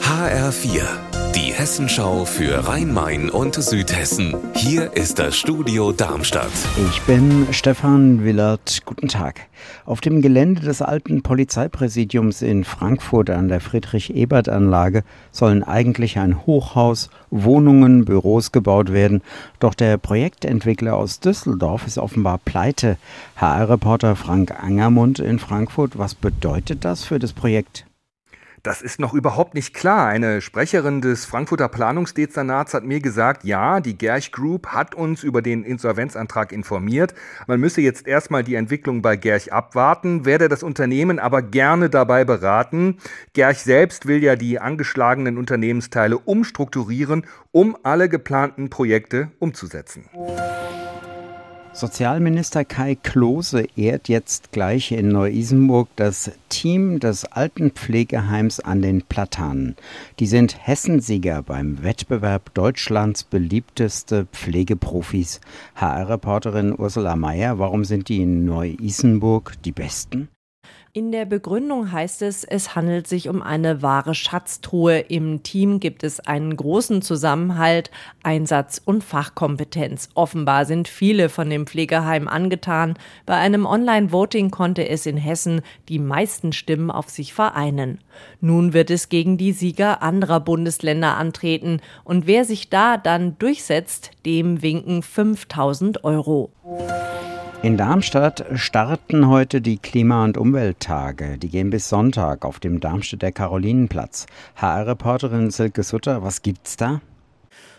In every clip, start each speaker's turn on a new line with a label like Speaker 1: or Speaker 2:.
Speaker 1: HR4, die Hessenschau für Rhein-Main und Südhessen. Hier ist das Studio Darmstadt.
Speaker 2: Ich bin Stefan Willert. Guten Tag. Auf dem Gelände des alten Polizeipräsidiums in Frankfurt an der Friedrich-Ebert-Anlage sollen eigentlich ein Hochhaus, Wohnungen, Büros gebaut werden. Doch der Projektentwickler aus Düsseldorf ist offenbar pleite. HR-Reporter Frank Angermund in Frankfurt. Was bedeutet das für das Projekt?
Speaker 3: Das ist noch überhaupt nicht klar. Eine Sprecherin des Frankfurter Planungsdezernats hat mir gesagt, ja, die Gerch Group hat uns über den Insolvenzantrag informiert. Man müsse jetzt erstmal die Entwicklung bei Gerch abwarten, werde das Unternehmen aber gerne dabei beraten. Gerch selbst will ja die angeschlagenen Unternehmensteile umstrukturieren, um alle geplanten Projekte umzusetzen.
Speaker 2: Sozialminister Kai Klose ehrt jetzt gleich in Neu-Isenburg das Team des alten Pflegeheims an den Platanen. Die sind Hessensieger beim Wettbewerb Deutschlands beliebteste Pflegeprofis. HR-Reporterin Ursula Mayer, warum sind die in Neu-Isenburg die Besten?
Speaker 4: In der Begründung heißt es, es handelt sich um eine wahre Schatztruhe. Im Team gibt es einen großen Zusammenhalt, Einsatz und Fachkompetenz. Offenbar sind viele von dem Pflegeheim angetan. Bei einem Online-Voting konnte es in Hessen die meisten Stimmen auf sich vereinen. Nun wird es gegen die Sieger anderer Bundesländer antreten. Und wer sich da dann durchsetzt, dem winken 5000 Euro.
Speaker 2: In Darmstadt starten heute die Klima- und Umwelttage. Die gehen bis Sonntag auf dem Darmstädter Karolinenplatz. HR-Reporterin Silke Sutter, was gibt's da?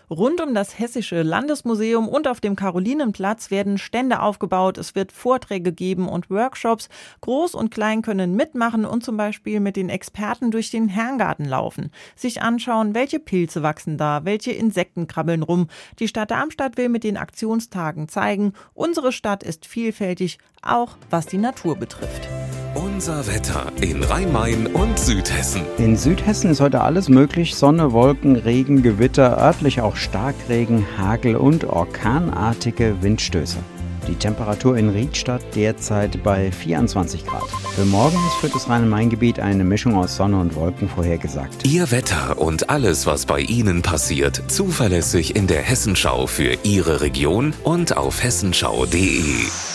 Speaker 5: Rund um das Hessische Landesmuseum und auf dem Karolinenplatz werden Stände aufgebaut. Es wird Vorträge geben und Workshops. Groß und Klein können mitmachen und zum Beispiel mit den Experten durch den Herrengarten laufen. Sich anschauen, welche Pilze wachsen da, welche Insekten krabbeln rum. Die Stadt Darmstadt will mit den Aktionstagen zeigen, unsere Stadt ist vielfältig, auch was die Natur betrifft.
Speaker 1: Unser Wetter in Rhein-Main und Südhessen.
Speaker 2: In Südhessen ist heute alles möglich. Sonne, Wolken, Regen, Gewitter, örtlich auch Starkregen, Hagel und orkanartige Windstöße. Die Temperatur in Riedstadt derzeit bei 24 Grad. Für morgen ist für das Rhein-Main-Gebiet eine Mischung aus Sonne und Wolken vorhergesagt.
Speaker 1: Ihr Wetter und alles, was bei Ihnen passiert, zuverlässig in der Hessenschau für Ihre Region und auf hessenschau.de.